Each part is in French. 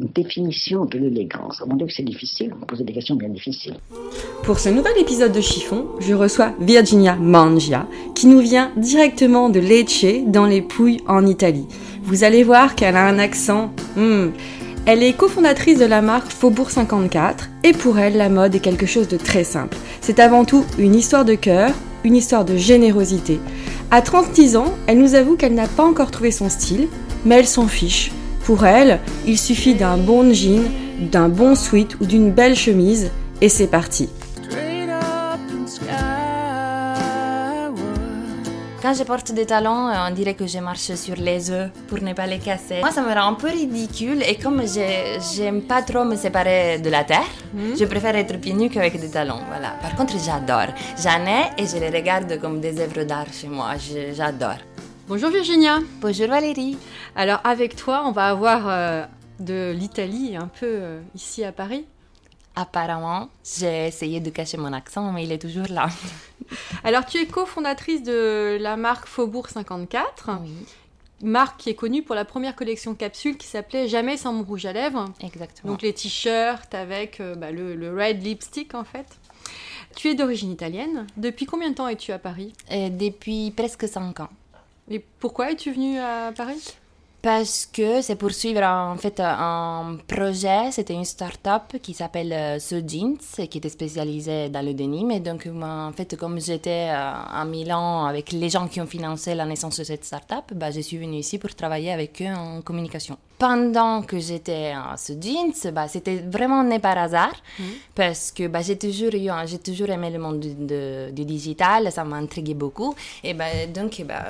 Une définition de l'élégance. Mon Dieu, que c'est difficile. Me posez des questions bien difficiles. Pour ce nouvel épisode de Chiffon, je reçois Virginia Mangia, qui nous vient directement de Lecce, dans les Pouilles, en Italie. Vous allez voir qu'elle a un accent. hmm. Elle est cofondatrice de la marque Faubourg 54, et pour elle, la mode est quelque chose de très simple. C'est avant tout une histoire de cœur, une histoire de générosité. À 36 ans, elle nous avoue qu'elle n'a pas encore trouvé son style, mais elle s'en fiche. Pour elle, il suffit d'un bon jean, d'un bon sweat ou d'une belle chemise, et c'est parti. Quand je porte des talons, euh, on dirait que je marche sur les œufs pour ne pas les casser. Moi, ça me rend un peu ridicule et comme je- j'aime pas trop me séparer de la terre, je préfère être pieds nus qu'avec des talons. Voilà. Par contre, j'adore. J'en ai et je les regarde comme des œuvres d'art chez moi. Je- J'adore. Bonjour Virginia Bonjour Valérie. Alors avec toi, on va avoir euh, de l'Italie un peu euh, ici à Paris. Apparemment, j'ai essayé de cacher mon accent, mais il est toujours là. Alors tu es cofondatrice de la marque Faubourg 54, Oui, marque qui est connue pour la première collection capsule qui s'appelait Jamais sans mon rouge à lèvres. exactement. Donc les t-shirts avec euh, bah, le, le red lipstick en fait. Tu es d'origine italienne. Depuis combien de temps es-tu à Paris? Depuis presque 5 ans. Et pourquoi es-tu venue à Paris? Parce que c'est pour suivre en fait un projet, c'était une start-up qui s'appelle euh, So Jeans, qui était spécialisée dans le denim. Et donc, en fait, comme j'étais euh, à Milan avec les gens qui ont financé la naissance de cette start-up, bah, je suis venue ici pour travailler avec eux en communication. Pendant que j'étais à So Jeans, bah, c'était vraiment né par hasard, parce que bah, j'ai toujours, eu un- j'ai toujours aimé le monde du, de- du digital, ça m'intriguait beaucoup. Et bah, donc, bah,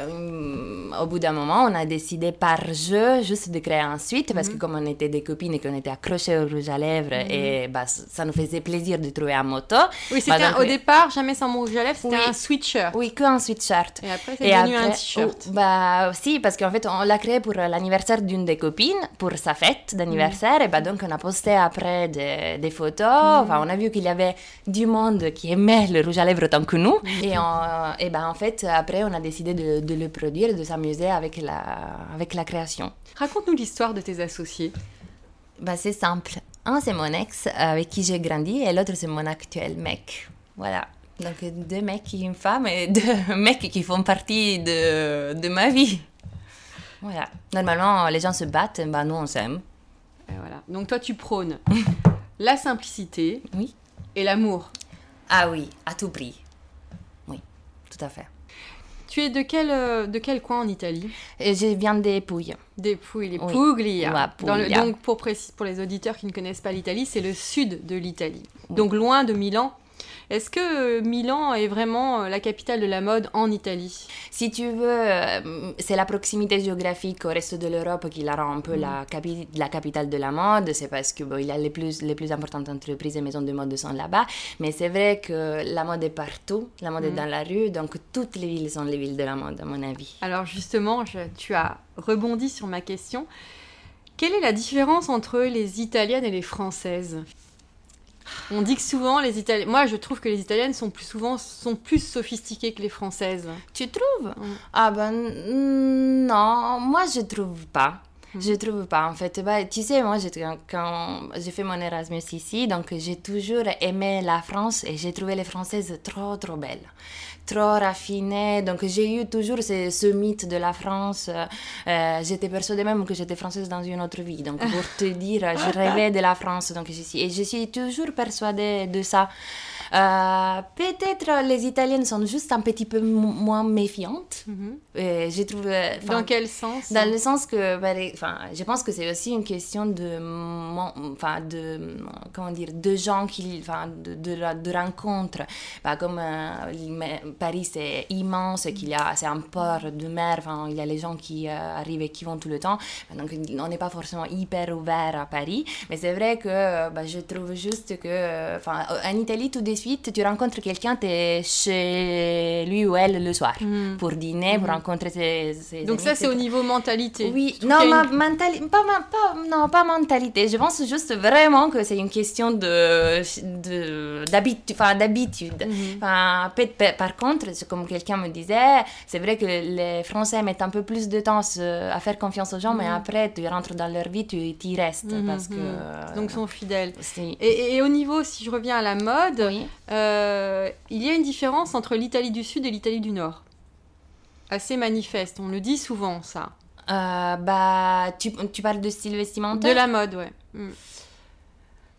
au bout d'un moment, on a décidé par jeu juste de créer un suite, parce que comme on était des copines et qu'on était accrochées au rouge à lèvres, et bah, ça nous faisait plaisir de trouver un moto. Oui, c'était Bah, un- donc, au départ Jamais sans mon rouge à lèvres, c'était Oui. un sweatshirt. Oui, qu'un sweatshirt. Et après, c'est devenu un t-shirt. oh, bah si, parce qu'en fait, on l'a créé pour l'anniversaire d'une des copines, pour sa fête d'anniversaire. Et bah donc, on a posté après des, des photos. Enfin, on a vu qu'il y avait du monde qui aimait le rouge à lèvres autant que nous. Et, on- et bah en fait, après, on a décidé de, de le produire, de s'amuser avec la, avec la création. Raconte-nous l'histoire de tes associés. Bah c'est simple. Un, c'est mon ex avec qui j'ai grandi, et l'autre, c'est mon actuel mec. Voilà. Donc, deux mecs et une femme, et deux mecs qui font partie de, de ma vie. Voilà. Normalement, les gens se battent, bah nous, on s'aime. Voilà. Donc toi, tu prônes la simplicité Oui. et l'amour. Ah oui, à tout prix. Oui, tout à fait. Tu es de quel, euh, de quel coin en Italie? Et je viens des Pouilles. Des Pouilles, les Oui. Puglia. Dans le- donc, pour, précis- pour les auditeurs qui ne connaissent pas l'Italie, c'est le sud de l'Italie. Donc, loin de Milan. Est-ce que euh, Milan est vraiment euh, la capitale de la mode en Italie? Si tu veux, euh, c'est la proximité géographique au reste de l'Europe qui la rend un peu la, capi- la capitale de la mode. C'est parce que bon, il y a les plus, les plus importantes entreprises et maisons de mode sont là-bas. Mais c'est vrai que la mode est partout. La mode est dans la rue. Donc toutes les villes sont les villes de la mode, à mon avis. Alors, justement, je- tu as rebondi sur ma question. Quelle est la différence entre les Italiennes et les Françaises? On dit que souvent les Italiennes. Moi, je trouve que les Italiennes sont plus souvent sont plus sophistiquées que les Françaises. Tu trouves? Mm. Ah ben non, moi je trouve pas. Je trouve pas en fait. Bah, tu sais, moi quand, j'ai fait mon Erasmus ici, donc j'ai toujours aimé la France et j'ai trouvé les Françaises trop trop belles, trop raffinées. Donc j'ai eu toujours ce, ce mythe de la France. Euh, euh, j'étais persuadée même que j'étais française dans une autre vie. Donc pour te dire, je rêvais de la France. Donc je suis, et je suis toujours persuadée de ça. Euh, Peut-être les Italiennes sont juste un petit peu mo- moins méfiantes. Mhm. Et j'ai trouvé. enfin, Dans quel sens Dans le sens que, bah, enfin, je pense que c'est aussi une question de, enfin, de, comment dire, de gens qui, enfin, de, de, rencontres. Bah, comme euh, Paris c'est immense, qu'il y a, c'est un port de mer, enfin, il y a les gens qui euh, arrivent et qui vont tout le temps. Donc, on n'est pas forcément hyper ouvert à Paris, mais c'est vrai que, bah, je trouve juste que, enfin, en Italie tout de suite, tu rencontres quelqu'un, tu es chez lui ou elle le soir pour dîner, pour rencontrer ses, ses. Donc amis, ça, c'est au niveau mentalité. Oui, non, ma une- mentali- pas, ma- pas, non, pas mentalité. Je pense juste vraiment que c'est une question de, de, d'habitude. Enfin, d'habitude. Enfin, peut- peut- par contre, comme quelqu'un me disait, c'est vrai que les Français mettent un peu plus de temps à faire confiance aux gens, mais après, tu rentres dans leur vie, tu y restes. Parce que. Donc, ils sont fidèles. Et, et au niveau, si je reviens à la mode, Oui. Euh, il y a une différence entre l'Italie du Sud et l'Italie du Nord. Assez manifeste, on le dit souvent, ça. Euh, bah, tu, tu parles de style vestimentaire De la mode, ouais. Mm.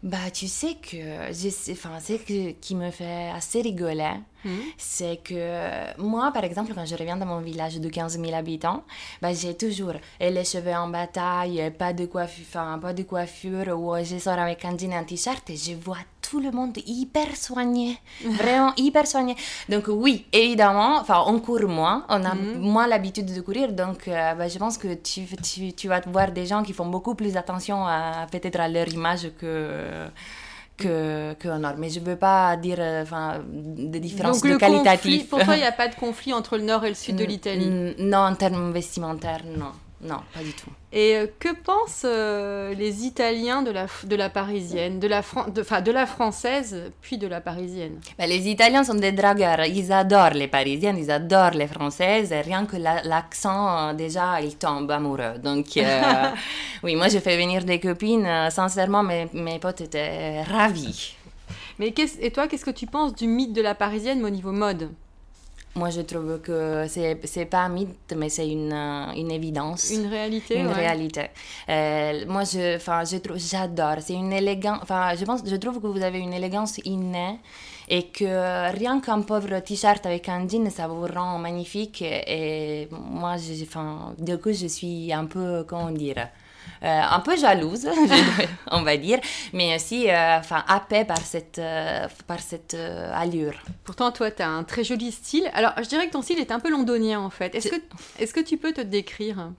Bah, tu sais que, enfin, c'est que qui me fait assez rigoler, Mhm. c'est que moi, par exemple, quand je reviens dans mon village de 15 000 habitants, bah, j'ai toujours et les cheveux en bataille, et pas de coiffure, enfin, pas de coiffure, ou je sors avec un jean et un t-shirt et je vois tout le monde hyper soigné, vraiment hyper soigné. Donc oui, évidemment, enfin, on court moins, on a moins l'habitude de courir, donc euh, bah, je pense que tu, tu, tu vas voir des gens qui font beaucoup plus attention à peut-être à leur image que que, que nord. Mais je ne veux pas dire euh, enfin, des différences Donc de le conflit, qualitatif. pour toi, il n'y a pas de conflit entre le Nord et le Sud de l'Italie? Mm, Non, en termes vestimentaires, non. Non, pas du tout. Et euh, que pensent euh, les Italiens de la, de la parisienne, de la, Fran- de, la française, puis de la parisienne? Bah, les Italiens sont des dragueurs. Ils adorent les Parisiennes, ils adorent les Françaises. Et rien que la- l'accent, euh, déjà, ils tombent amoureux. Donc, euh, oui, moi, je fais venir des copines. sincèrement, mes, mes potes étaient ravis. Mais et toi, qu'est-ce que tu penses du mythe de la parisienne mais au niveau mode? Moi, je trouve que c'est pas un mythe, mais c'est une, euh, une évidence. Une réalité une ouais. réalité. Euh, moi, je, enfin, je trouve, j'adore. C'est une élégance. Enfin, je pense, je trouve que vous avez une élégance innée et que rien qu'un pauvre t-shirt avec un jean, ça vous rend magnifique. Et, et moi, je, enfin, du coup, je suis un peu, comment dire. Euh, un peu jalouse, on va dire, mais aussi euh, enfin, happée par cette, euh, par cette allure. Pourtant, toi, tu as un très joli style. Alors, je dirais que ton style est un peu londonien, en fait. Est-ce que, est que tu peux te décrire?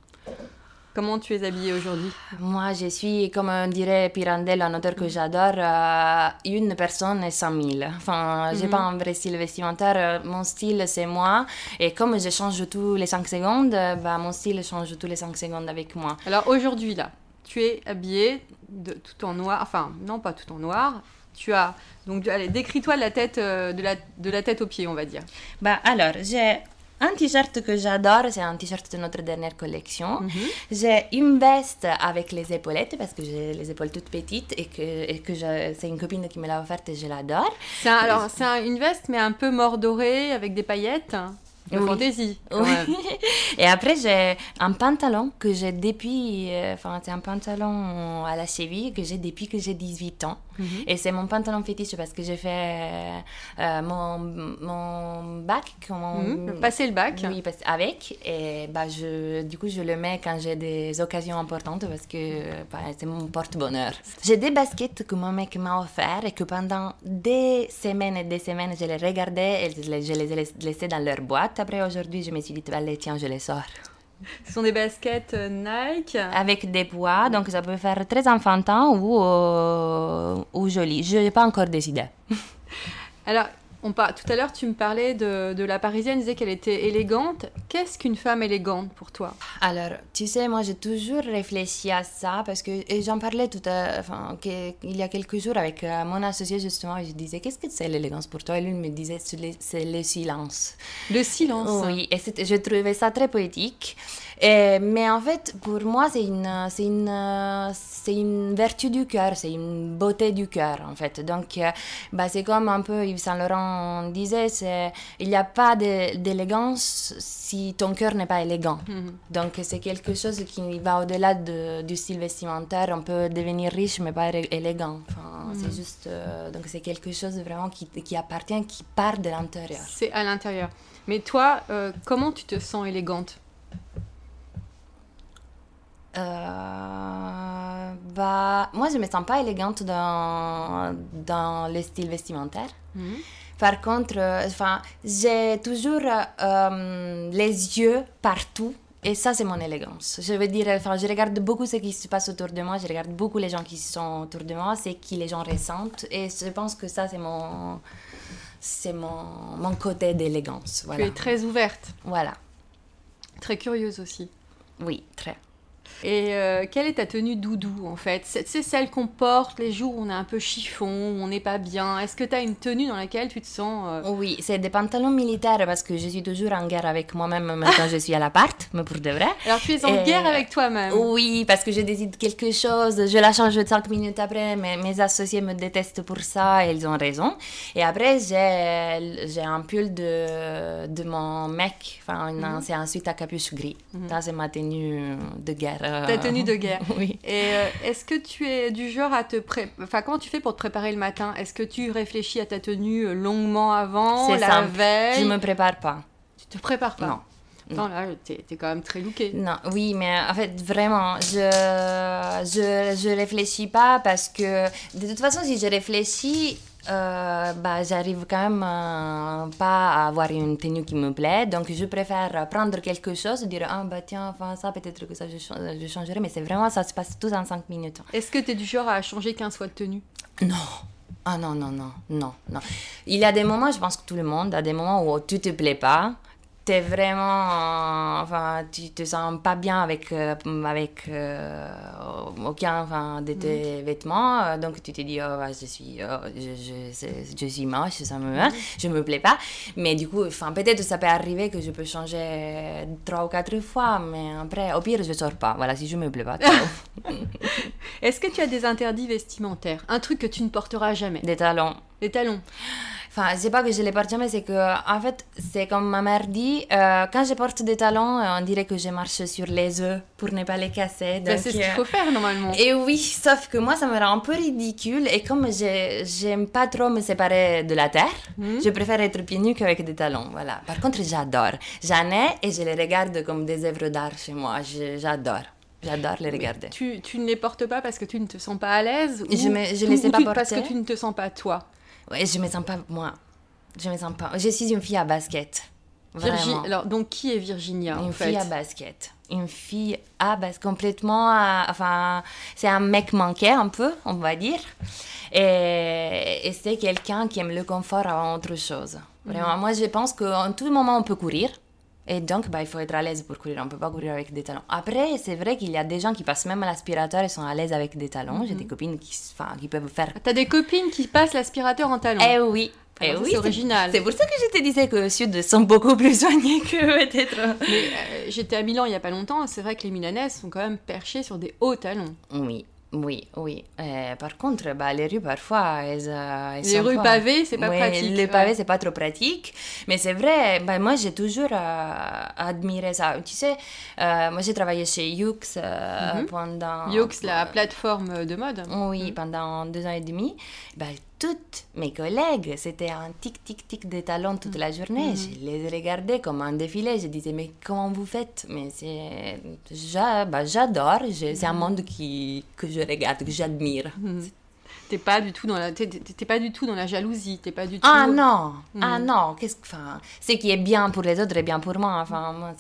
Comment tu es habillée aujourd'hui? Moi, je suis, comme dirait Pirandello, un auteur que j'adore, euh, une personne et cent mille. Enfin, j'ai pas un vrai style vestimentaire. euh, Mon style, c'est moi. Et comme je change tous les cinq secondes, euh, bah, mon style change tous les cinq secondes avec moi. Alors, aujourd'hui, là, tu es habillée de, tout en noir. Enfin, non, pas tout en noir. Tu as... Donc, allez, décris-toi de la tête, euh, de, la, de la tête aux pieds, on va dire. Bah, alors, j'ai un t-shirt que j'adore, c'est un t-shirt de notre dernière collection. J'ai une veste avec les épaulettes parce que j'ai les épaules toutes petites et que, et que je- c'est une copine qui me l'a offerte et je l'adore. C'est un- alors, c'est un- une veste, mais un peu mordorée, avec des paillettes. De Oui. fantaisie, Oui. Et après, j'ai un pantalon que j'ai depuis. euh, Enfin, c'est un pantalon à la cheville que j'ai depuis que j'ai 18 ans. Et c'est mon pantalon fétiche parce que j'ai fait euh, mon, mon bac. Mon, Mhm. Passer le bac. Oui, avec. Et bah, je, du coup, je le mets quand j'ai des occasions importantes parce que bah, c'est mon porte-bonheur. J'ai des baskets que mon mec m'a offert et que pendant des semaines et des semaines, je les regardais et je les, je les ai laissés dans leur boîte. Après, aujourd'hui, je me suis dit, allez, tiens, je les sors. Ce sont des baskets euh, Nike. Avec des poids, donc ça peut faire très enfantin ou, euh, ou joli. Je n'ai pas encore décidé. Alors, on par- tout à l'heure, tu me parlais de, de la parisienne, tu disais qu'elle était élégante. Qu'est-ce qu'une femme élégante pour toi? Alors, tu sais, moi j'ai toujours réfléchi à ça parce que j'en parlais tout à, enfin, que- il y a quelques jours avec euh, mon associé justement et je disais qu'est-ce que c'est l'élégance pour toi? Et lui me disait c'est le, silence. Le silence. Oui, et je trouvais ça très poétique. Et- mais en fait, pour moi, c'est une, c'est une, euh, c'est une vertu du cœur, c'est une beauté du cœur, en fait. Donc, euh, bah, c'est comme un peu Yves Saint Laurent disait, c'est il n'y a pas d'élégance si ton cœur n'est pas élégant. Mhm. Donc c'est quelque chose qui va au-delà de- du style vestimentaire. On peut devenir riche mais pas élé- élégant. Enfin, C'est juste euh, donc c'est quelque chose vraiment qui, qui appartient, qui part de l'intérieur. C'est à l'intérieur. Mais toi, euh, comment tu te sens élégante? Euh, bah, moi, je me sens pas élégante dans, dans le style vestimentaire. Mhm. Par contre, euh, enfin, j'ai toujours euh, les yeux partout. Et ça, c'est mon élégance. Je veux dire, enfin, je regarde beaucoup ce qui se passe autour de moi. Je regarde beaucoup les gens qui sont autour de moi. C'est qui les gens ressentent. Et je pense que ça, c'est mon, c'est mon, mon côté d'élégance. Voilà. Tu es très ouverte, Voilà. très curieuse aussi. Oui, très. Et euh, quelle est ta tenue doudou en fait? C'est celle qu'on porte les jours où on est un peu chiffon, où on n'est pas bien. Est-ce que tu as une tenue dans laquelle tu te sens... euh, Oui, c'est des pantalons militaires parce que je suis toujours en guerre avec moi-même même quand je suis à l'appart, mais pour de vrai. Alors tu es en Et- guerre avec toi-même. Oui, parce que je décide quelque chose, je la change cinq minutes après, mais mes associés me détestent pour ça et ils ont raison. Et après, j'ai un pull de, de mon mec, enfin, une- c'est ensuite à capuche gris. Ça, c'est ma tenue de guerre. Ta tenue de guerre. oui. Et euh, est-ce que tu es du genre à te préparer... Enfin, comment tu fais pour te préparer le matin? Est-ce que tu réfléchis à ta tenue euh, longuement avant, la simple. veille? Je me prépare pas. Tu te prépares pas? Non. Attends, là, t'es es quand même très lookée. Non, oui, mais en fait, vraiment, je, je, je réfléchis pas parce que de toute façon, si je réfléchis, euh, bah, j'arrive quand même euh, pas à avoir une tenue qui me plaît. Donc, je préfère prendre quelque chose, dire, ah bah tiens, enfin, ça, peut-être que ça, je, cha- je changerai. Mais c'est vraiment, ça se passe tout en 5 minutes. Est-ce que tu es du genre à changer 15 fois de tenue? Non. Ah non, non, non, non, non. Il y a des moments, je pense que tout le monde a des moments où tu te plais pas. T'es vraiment, euh, enfin, tu te sens pas bien avec, euh, avec euh, aucun enfin, de tes vêtements. Euh, Donc tu te dis, oh, ouais, je suis, oh, je, je, suis moche, ça me, hein, je me plais pas. Mais du coup, enfin, peut-être ça peut arriver que je peux changer trois ou quatre fois, mais après, au pire, je sors pas. Voilà, si je me plais pas. Est-ce que tu as des interdits vestimentaires? Un truc que tu ne porteras jamais? Des talons. Les talons Enfin, c'est pas que je les porte jamais, c'est que, en fait, c'est comme ma mère dit, euh, quand je porte des talons, euh, on dirait que je marche sur les œufs pour ne pas les casser. Bah, C'est ce qu'il euh, faut faire normalement. Et oui, sauf que moi, ça me rend un peu ridicule. Et comme je- j'aime pas trop me séparer de la terre, Mhm. je préfère être pieds nus qu'avec des talons. Voilà. Par contre, j'adore. J'en ai et je les regarde comme des œuvres d'art chez moi. J'adore. J'adore les regarder. Tu, tu ne les portes pas parce que tu ne te sens pas à l'aise Je ou- les sais pas tu- Parce que porter. tu ne te sens pas toi? Ouais, je me sens pas, moi. Je me sens pas. Je suis une fille à basket. Virgi-. Alors, donc, qui est Virginia en Une fait fille à basket. Une fille à basket. Complètement. à- enfin, c'est un mec manqué un peu, on va dire. Et, et c'est quelqu'un qui aime le confort avant autre chose. Vraiment, moi je pense qu'en tout moment on peut courir. Et donc, bah, il faut être à l'aise pour courir. On ne peut pas courir avec des talons. Après, c'est vrai qu'il y a des gens qui passent même à l'aspirateur et sont à l'aise avec des talons. J'ai des copines qui, qui peuvent faire T'as des copines qui passent l'aspirateur en talons. eh oui. Eh oui, c'est original. C'est pour ça que je te disais que Sud sont beaucoup plus soignés que peut-être. Mais euh, j'étais à Milan il y a pas longtemps, c'est vrai que les Milanaises sont quand même perchées sur des hauts talons. Oui, oui, oui. Euh, par contre, bah, les rues, parfois, elles, euh, elles Les sont rues pas- pavées, c'est pas Oui, pratique, Les pavés, ouais. c'est pas trop pratique. Mais c'est vrai, bah, moi, j'ai toujours euh, admiré ça. Tu sais, euh, moi, j'ai travaillé chez Yux euh, pendant... Mhm. Yox, la plateforme de mode. Oui, pendant deux ans et demi. Bah, toutes mes collègues, c'était un tic-tic-tic des talons toute la journée. Je les regardais comme un défilé. Je disais, mais comment vous faites? Mais c'est... bah, J'adore. C'est un monde qui, que je regarde, que j'admire. T'es pas du tout dans la, pas du tout dans la jalousie. T'es pas du tout. Ah non, ah non, qu'est-ce que, enfin, ce qui est bien pour les autres est bien pour moi. Enfin, moi,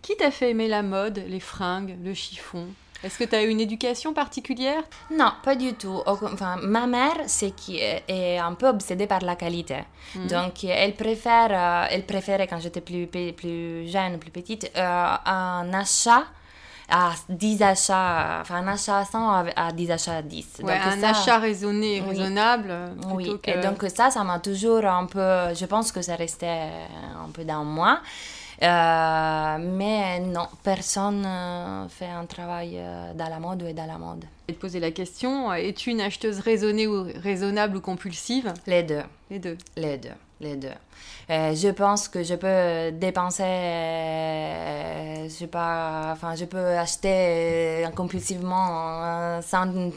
Qui t'a fait aimer la mode, les fringues, le chiffon? Est-ce que t'as eu une éducation particulière? Non, pas du tout. Enfin, ma mère, c'est qui est un peu obsédée par la qualité. Donc, elle préfère, euh, elle préférait quand j'étais plus, plus jeune, plus petite, euh, un achat à 10 achats, enfin un achat à 100 à- à 10 achats à 10. Ouais, Donc, un ça- achat raisonné, et Oui. raisonnable. euh, Oui, que... et donc ça, ça m'a toujours un peu, je pense que ça restait un peu dans moi. Euh, mais non, personne ne fait un travail euh, dans la mode ou dans la mode. Je vais te poser la question, es-tu une acheteuse raisonnée ou raisonnable ou compulsive? Les deux. Les deux. Les deux. Les deux. Euh, je pense que je peux dépenser, je sais pas, enfin, je peux acheter compulsivement sans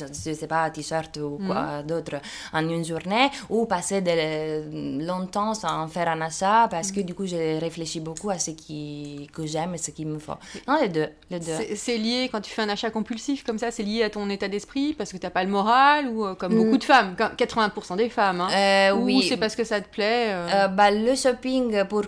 je sais pas, t-shirt ou quoi mm. d'autre en une journée, ou passer de, longtemps sans faire un achat parce que mm. du coup, je réfléchis beaucoup à ce qui, que j'aime et ce qu'il me faut. Non, les deux. Les deux. C'est lié, quand tu fais un achat compulsif comme ça, c'est lié à ton état d'esprit parce que tu n'as pas le moral ou euh, comme mm. beaucoup de femmes, 80% des femmes, hein, euh, ou oui. c'est parce que ça te plaît euh... bah, Le shopping pour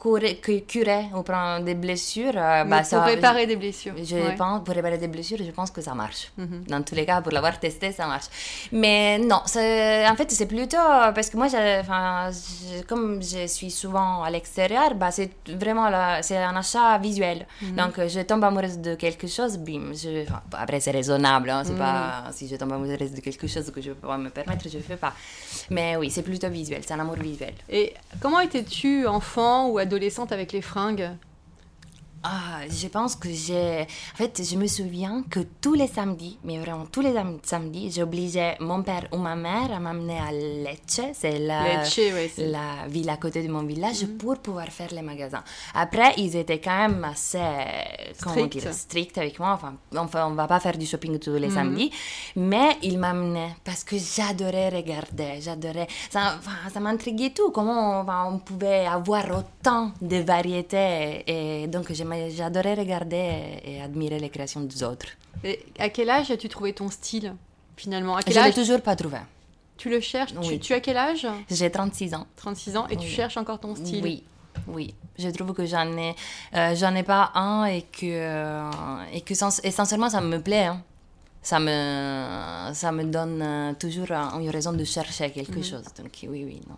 curer, curer ou prendre des blessures. Euh, bah, pour réparer des blessures. Je pense, pour réparer des blessures, je pense que ça marche. Mhm. Dans tous les cas, pour l'avoir testé, ça marche. Mais non, en fait, c'est plutôt parce que moi, comme je suis souvent à l'extérieur, bah, c'est vraiment c'est un achat visuel. Mhm. Donc, je tombe amoureuse de quelque chose, bim. Je, après, c'est raisonnable. Hein, c'est mhm. pas si je tombe amoureuse de quelque chose que je peux pas me permettre, je ne fais pas. Mais oui, c'est plutôt visuel, c'est un amour visuel. Et comment étais-tu enfant ou adolescente avec les fringues ah, je pense que j'ai. En fait, je me souviens que tous les samedis, mais vraiment tous les samedis, j'obligeais mon père ou ma mère à m'amener à Lecce, c'est la, la ville à côté de mon village, mhm. pour pouvoir faire les magasins. Après, ils étaient quand même assez stricts strict avec moi. Enfin, on va pas faire du shopping tous les mhm. samedis, mais ils m'amenaient parce que j'adorais regarder, j'adorais. Ça, ça m'intriguait tout, comment on, on, pouvait avoir autant de variétés. Et donc, j'aimais j'adorais regarder et, admirer les créations des autres. Et à quel âge as-tu trouvé ton style finalement? À quel Je ne l'ai toujours pas trouvé. Tu le cherches? Tu, as quel âge? J'ai 36 ans. 36 ans et tu cherches encore ton style? Oui, oui. Je trouve que j'en ai, euh, j'en ai pas un et que, euh, et que essentiellement ça me plaît. Hein. Ça, me, ça me donne euh, toujours une raison de chercher quelque mhm. chose. Donc oui, oui, non.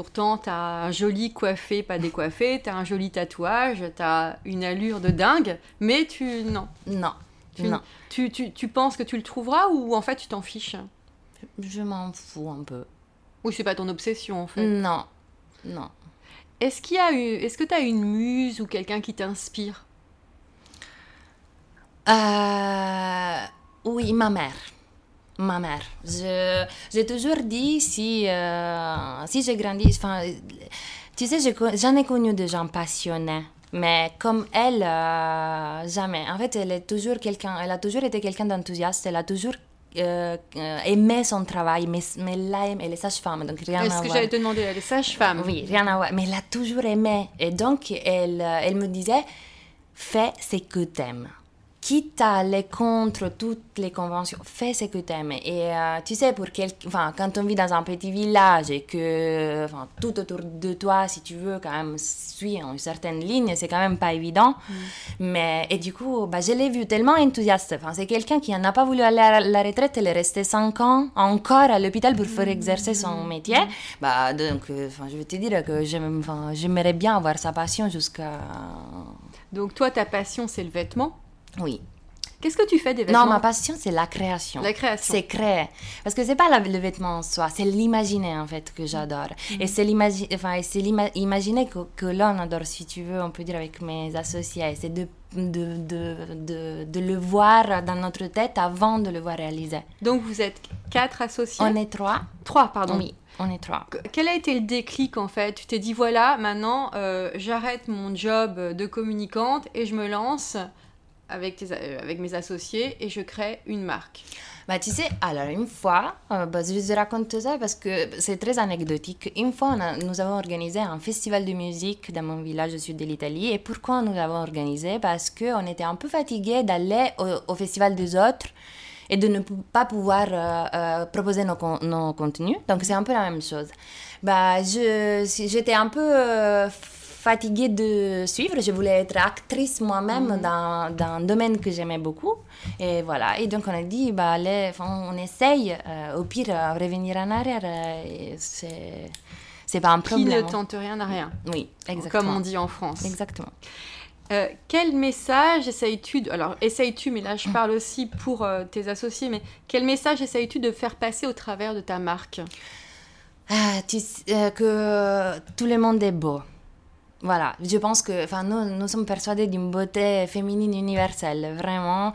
Pourtant, tu as un joli coiffé, pas décoiffé, tu as un joli tatouage, tu as une allure de dingue, mais tu. Non. Non. Tu, non. Tu, tu, tu, penses que tu le trouveras ou en fait tu t'en fiches? Je m'en fous un peu. Oui, c'est pas ton obsession en fait? Non. Non. Est-ce qu'il y a eu, est-ce que tu as une muse ou quelqu'un qui t'inspire? Euh, Oui, ma mère ma mère. J'ai toujours dit, si, euh, si j'ai grandi, tu sais, j'en ai, connu des gens passionnés. Mais comme elle, euh, jamais. En fait, elle est toujours quelqu'un. Elle a toujours été quelqu'un d'enthousiaste. Elle a toujours euh, aimé son travail, mais, mais là, elle est sage-femme, donc rien à voir. Est-ce que j'allais te demander, elle est sage-femme? Oui, rien à voir. Mais elle a toujours aimé. Et donc, elle, elle me disait, fais ce que t'aimes quitte à aller contre toutes les conventions, fais ce que tu aimes. Et euh, tu sais, pour quel... enfin, quand on vit dans un petit village et que enfin, tout autour de toi, si tu veux, quand même, suit une certaine ligne, c'est quand même pas évident. Mm. Mais, et du coup, bah, je l'ai vu tellement enthousiaste. Enfin, c'est quelqu'un qui n'a pas voulu aller à la retraite, elle est restée 5 ans encore à l'hôpital pour faire exercer son mm. métier. Bah, donc, euh, enfin, je veux te dire que j'aimerais bien avoir sa passion jusqu'à... Donc toi, ta passion, c'est le vêtement? Oui. Qu'est-ce que tu fais des vêtements Non, ma passion, c'est la création. La création. C'est créer. Parce que c'est pas le vêtement en soi, c'est l'imaginer, en fait, que j'adore. Et c'est l'imaginer enfin, que, que l'on adore, si tu veux, on peut dire avec mes associés. C'est de, de, de, de, le voir dans notre tête avant de le voir réaliser. Donc, vous êtes quatre associés On est trois. Trois, pardon. Oui. On est trois. Quel a été le déclic en fait? Tu t'es dit voilà, maintenant euh, j'arrête mon job de communicante et je me lance avec, euh, avec mes associés et je crée une marque. Bah, tu sais, alors une fois, euh, bah, je te raconte ça parce que c'est très anecdotique. Une fois, nous avons organisé un festival de musique dans mon village au sud de l'Italie. Et pourquoi nous l'avons organisé? Parce qu'on était un peu fatigués d'aller au, festival des autres et de ne pas pouvoir euh, proposer nos, nos, contenus. Donc c'est un peu la même chose. Bah, j'étais un peu fatiguée de suivre. Je voulais être actrice moi-même mhm. dans, dans, un domaine que j'aimais beaucoup. Et voilà. Et donc, on a dit, bah, allez, on essaye. Euh, au pire, euh, revenir en arrière, euh, c'est. C'est pas un problème. Qui ne tente rien à rien. Oui, exactement. Comme on dit en France. Exactement. quel message essayes-tu Alors, essayes-tu, mais là je parle aussi pour tes associés, mais quel message essayes-tu de faire passer au travers de ta marque? Ah, tu, Que tout le monde est beau Voilà, je pense que nous, nous sommes persuadés d'une beauté féminine universelle, vraiment.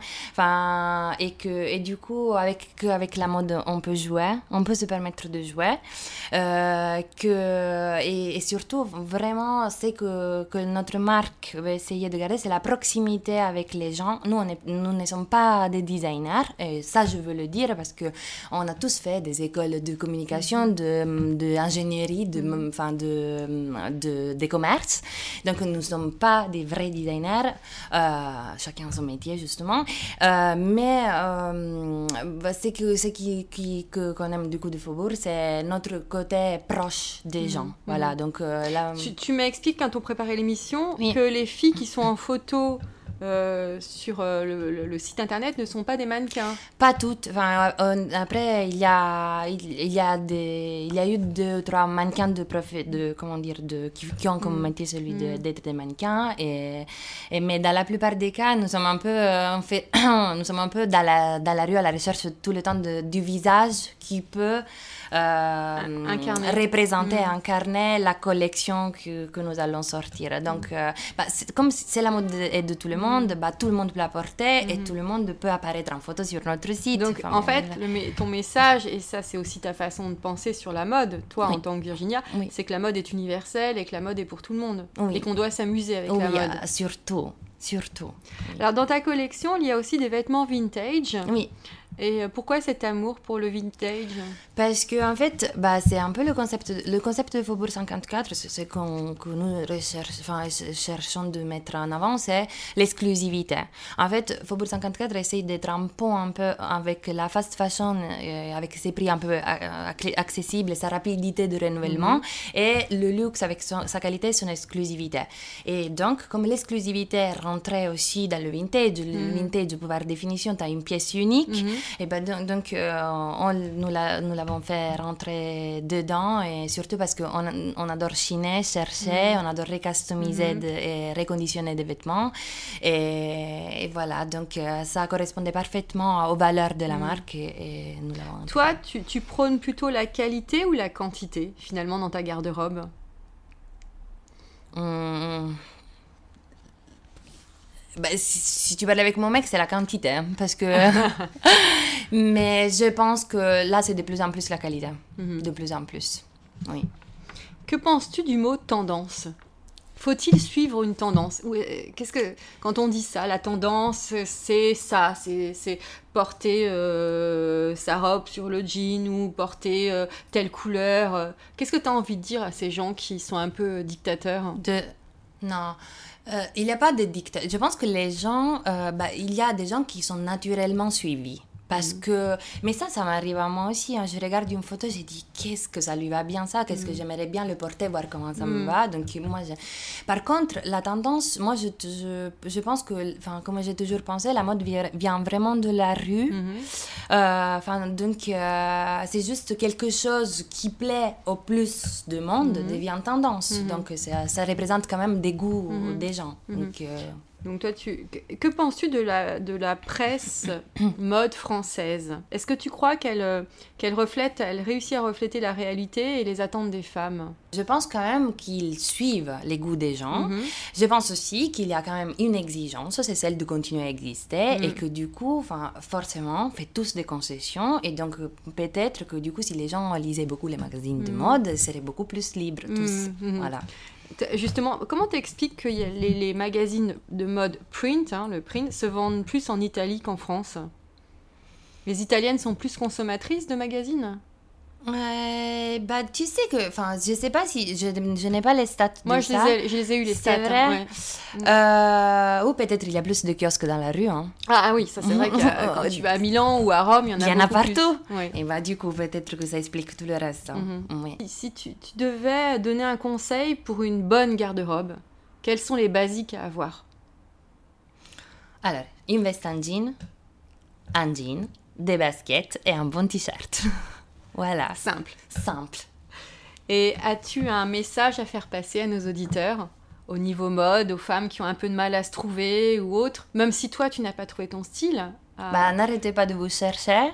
Et, que, et du coup, avec, avec la mode, on peut jouer, on peut se permettre de jouer. Euh, que, et, surtout, vraiment, c'est que, que notre marque va essayer de garder, c'est la proximité avec les gens. Nous, on est, nous ne sommes pas des designers, et ça, je veux le dire parce qu'on a tous fait des écoles de communication, d'ingénierie, de, de, de, enfin, de, de, de Donc nous ne sommes pas des vrais designers, euh, chacun son métier justement, euh, mais euh, bah, ce que ce qui, qui qu'on aime du coup de Faubourg, c'est notre côté proche des mhm. gens. Voilà, mhm. donc là... Tu, tu m'expliques quand on préparait l'émission que les filles qui sont en photo euh, sur euh, le, site internet ne sont pas des mannequins. Pas toutes. Enfin, euh, après, il y a, il, y a des, il y a eu deux, trois mannequins de, de comment dire, de, qui, ont comme mm. métier celui mm. d'être des mannequins. Et, et, mais dans la plupart des cas, nous sommes un peu, on fait, nous sommes un peu dans la, dans la rue à la recherche tout le temps de, du visage qui peut euh, représenter, mm. incarner la collection que, que, nous allons sortir. Donc, euh, bah, comme c'est la mode de, de, tout le monde, bah, tout le monde peut la porter et mm. tout le monde peut apparaître en photo sur notre site. Donc, en fait, le, ton message, et ça c'est aussi ta façon de penser sur la mode, toi en tant que Virginia, c'est que la mode est universelle et que la mode est pour tout le monde. Et qu'on doit s'amuser avec la mode. surtout. Surtout. Alors, dans ta collection, il y a aussi des vêtements vintage. Oui. Et euh, pourquoi cet amour pour le vintage? Parce que en fait, bah, c'est un peu le concept, le concept de Faubourg 54, c'est ce qu'on, que nous recherche, enfin, cherchons de mettre en avant, c'est l'exclusivité. En fait, Faubourg 54 essaye d'être un pont un peu avec la fast fashion, euh, avec ses prix un peu euh, accessibles, sa rapidité de renouvellement, mhm. et le luxe avec sa qualité, son exclusivité. Et donc, comme l'exclusivité rentrait aussi dans le vintage, le mhm. vintage, par définition, tu as une pièce unique. Mhm. Et ben donc, euh, on, nous l'avons fait rentrer dedans et surtout parce qu'on on adore chiner, chercher, mm. on adore recustomiser mm et reconditionner des vêtements. Et, voilà, donc euh, ça correspondait parfaitement aux valeurs de la mm. marque et, nous l'avons. Toi, tu, tu prônes plutôt la qualité ou la quantité finalement dans ta garde-robe? Hum, bah, si, tu parles avec mon mec, c'est la quantité, hein, parce que. Mais je pense que là, c'est de plus en plus la qualité, mhm. de plus en plus. Oui. Que penses-tu du mot tendance? Faut-il suivre une tendance? Euh, Qu'est-ce que quand on dit ça, la tendance, c'est ça, c'est porter euh, sa robe sur le jean ou porter euh, telle couleur. Qu'est-ce que tu as envie de dire à ces gens qui sont un peu dictateurs? De non. Euh, il n'y a pas de dictat. Je pense que les gens, euh, bah, il y a des gens qui sont naturellement suivis. Parce mm. que, mais ça, ça m'arrive à moi aussi. Hein. Je regarde une photo, j'ai dit, qu'est-ce que ça lui va bien ça? Qu'est-ce que mm. j'aimerais bien le porter, voir comment ça me mm. va? Donc, moi, Par contre, la tendance, moi, je, je, je pense que, enfin, comme j'ai toujours pensé, la mode vient vraiment de la rue. Mm-hmm. Euh, enfin, donc, euh, c'est juste quelque chose qui plaît au plus de monde mm-hmm. devient tendance. Mm-hmm. Donc, ça, ça, représente quand même des goûts des gens. Donc, euh, donc toi, tu, que penses-tu de la, de la presse mode française? Est-ce que tu crois qu'elle euh, qu'elle reflète, elle réussit à refléter la réalité et les attentes des femmes? Je pense quand même qu'ils suivent les goûts des gens. Mhm. Je pense aussi qu'il y a quand même une exigence, c'est celle de continuer à exister et mhm. que du coup, forcément, on fait tous des concessions et donc peut-être que du coup, si les gens lisaient beaucoup les magazines de mhm. mode, ils seraient beaucoup plus libres tous. Voilà. Justement, comment t'expliques que les, magazines de mode print, hein, le print, se vendent plus en Italie qu'en France? Les Italiennes sont plus consommatrices de magazines? Euh, bah, tu sais que, enfin, je sais pas si, je, je n'ai pas les stats Moi, je, Les ai, je les ai eu les stats. Vrai. Euh, ou peut-être il y a plus de kiosques dans la rue. Hein. Ah, ah oui, ça c'est vrai que quand tu vas à Milan ou à Rome, il y en a Il y en a partout. Et bah, du coup, peut-être que ça explique tout le reste. Hein. Mhm. Si tu, tu, devais donner un conseil pour une bonne garde-robe, quels sont les basiques à avoir? Alors, une veste en jean, un jean, des baskets et un bon t-shirt. Voilà. Simple. Simple. Et as-tu un message à faire passer à nos auditeurs au niveau mode, aux femmes qui ont un peu de mal à se trouver ou autres Même si toi, tu n'as pas trouvé ton style, Ah. Bah, n'arrêtez pas de vous chercher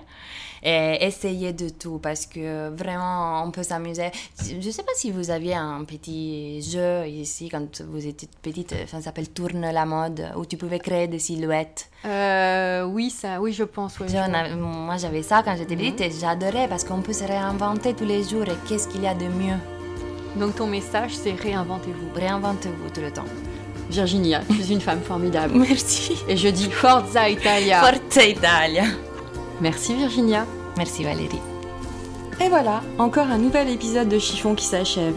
et essayez de tout parce que vraiment on peut s'amuser. Je sais pas si vous aviez un petit jeu ici quand vous étiez petite, ça s'appelle Tourne la mode où tu pouvais créer des silhouettes. Euh, oui, ça, oui, je pense. je avais- moi j'avais ça quand j'étais petite et j'adorais parce qu'on peut se réinventer tous les jours et qu'est-ce qu'il y a de mieux? Donc ton message, c'est réinventez-vous. Réinventez-vous tout le temps. Virginia, tu es une femme formidable. Merci. Et je dis Forza Italia. Forza Italia. Merci Virginia. Merci Valérie. Et voilà, encore un nouvel épisode de Chiffon qui s'achève.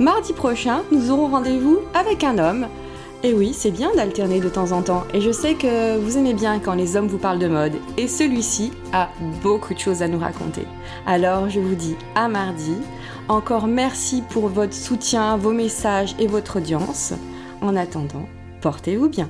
Mardi prochain, nous aurons rendez-vous avec un homme. Et oui, c'est bien d'alterner de temps en temps. Et je sais que vous aimez bien quand les hommes vous parlent de mode. Et celui-ci a beaucoup de choses à nous raconter. Alors je vous dis à mardi. Encore merci pour votre soutien, vos messages et votre audience. En attendant, portez-vous bien.